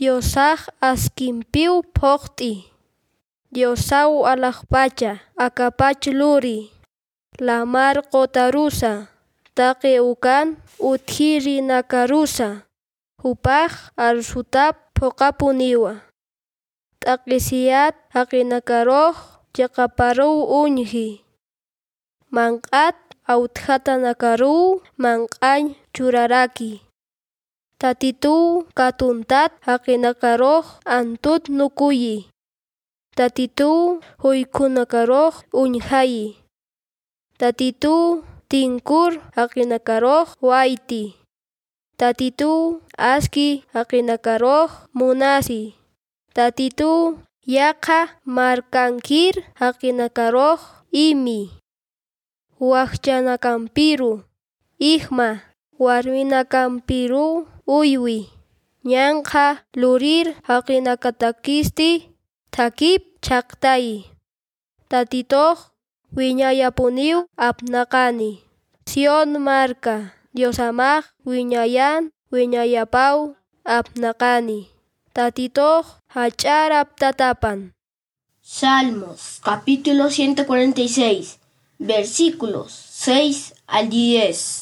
Diosaj askimpiu pokti. Diosau alakpacha akapach luri. Lamar kotarusa. Take ukan uthiri nakarusa. Hupaj arsutap pokapuniwa. Takisiat hakinakaroh jakaparu unji. Mangkat autjata nakaru mangkany churaraki. Tatitu katuntat hakinakaroh antut nukuyi. Tatitu huykunakaroh unjayi. Tatitu tinkur hakinakaroh wayti. Tatitu aski hakinakaroh munasi. Tatitu yaqa markankir hakinakaroh imi. Wakchanakampiru Ijma warminakampiru uywi. Ñanqa lurir hakinakatakisti thakip chaqtayi. Tatitoq wiñayapuniw apnaqani. Sion marca Diosamaq wiñayan wiñayapaw apnaqani. Tatitoq hacharap tatapan. Salmos capítulo 146 versículos 6 al 10.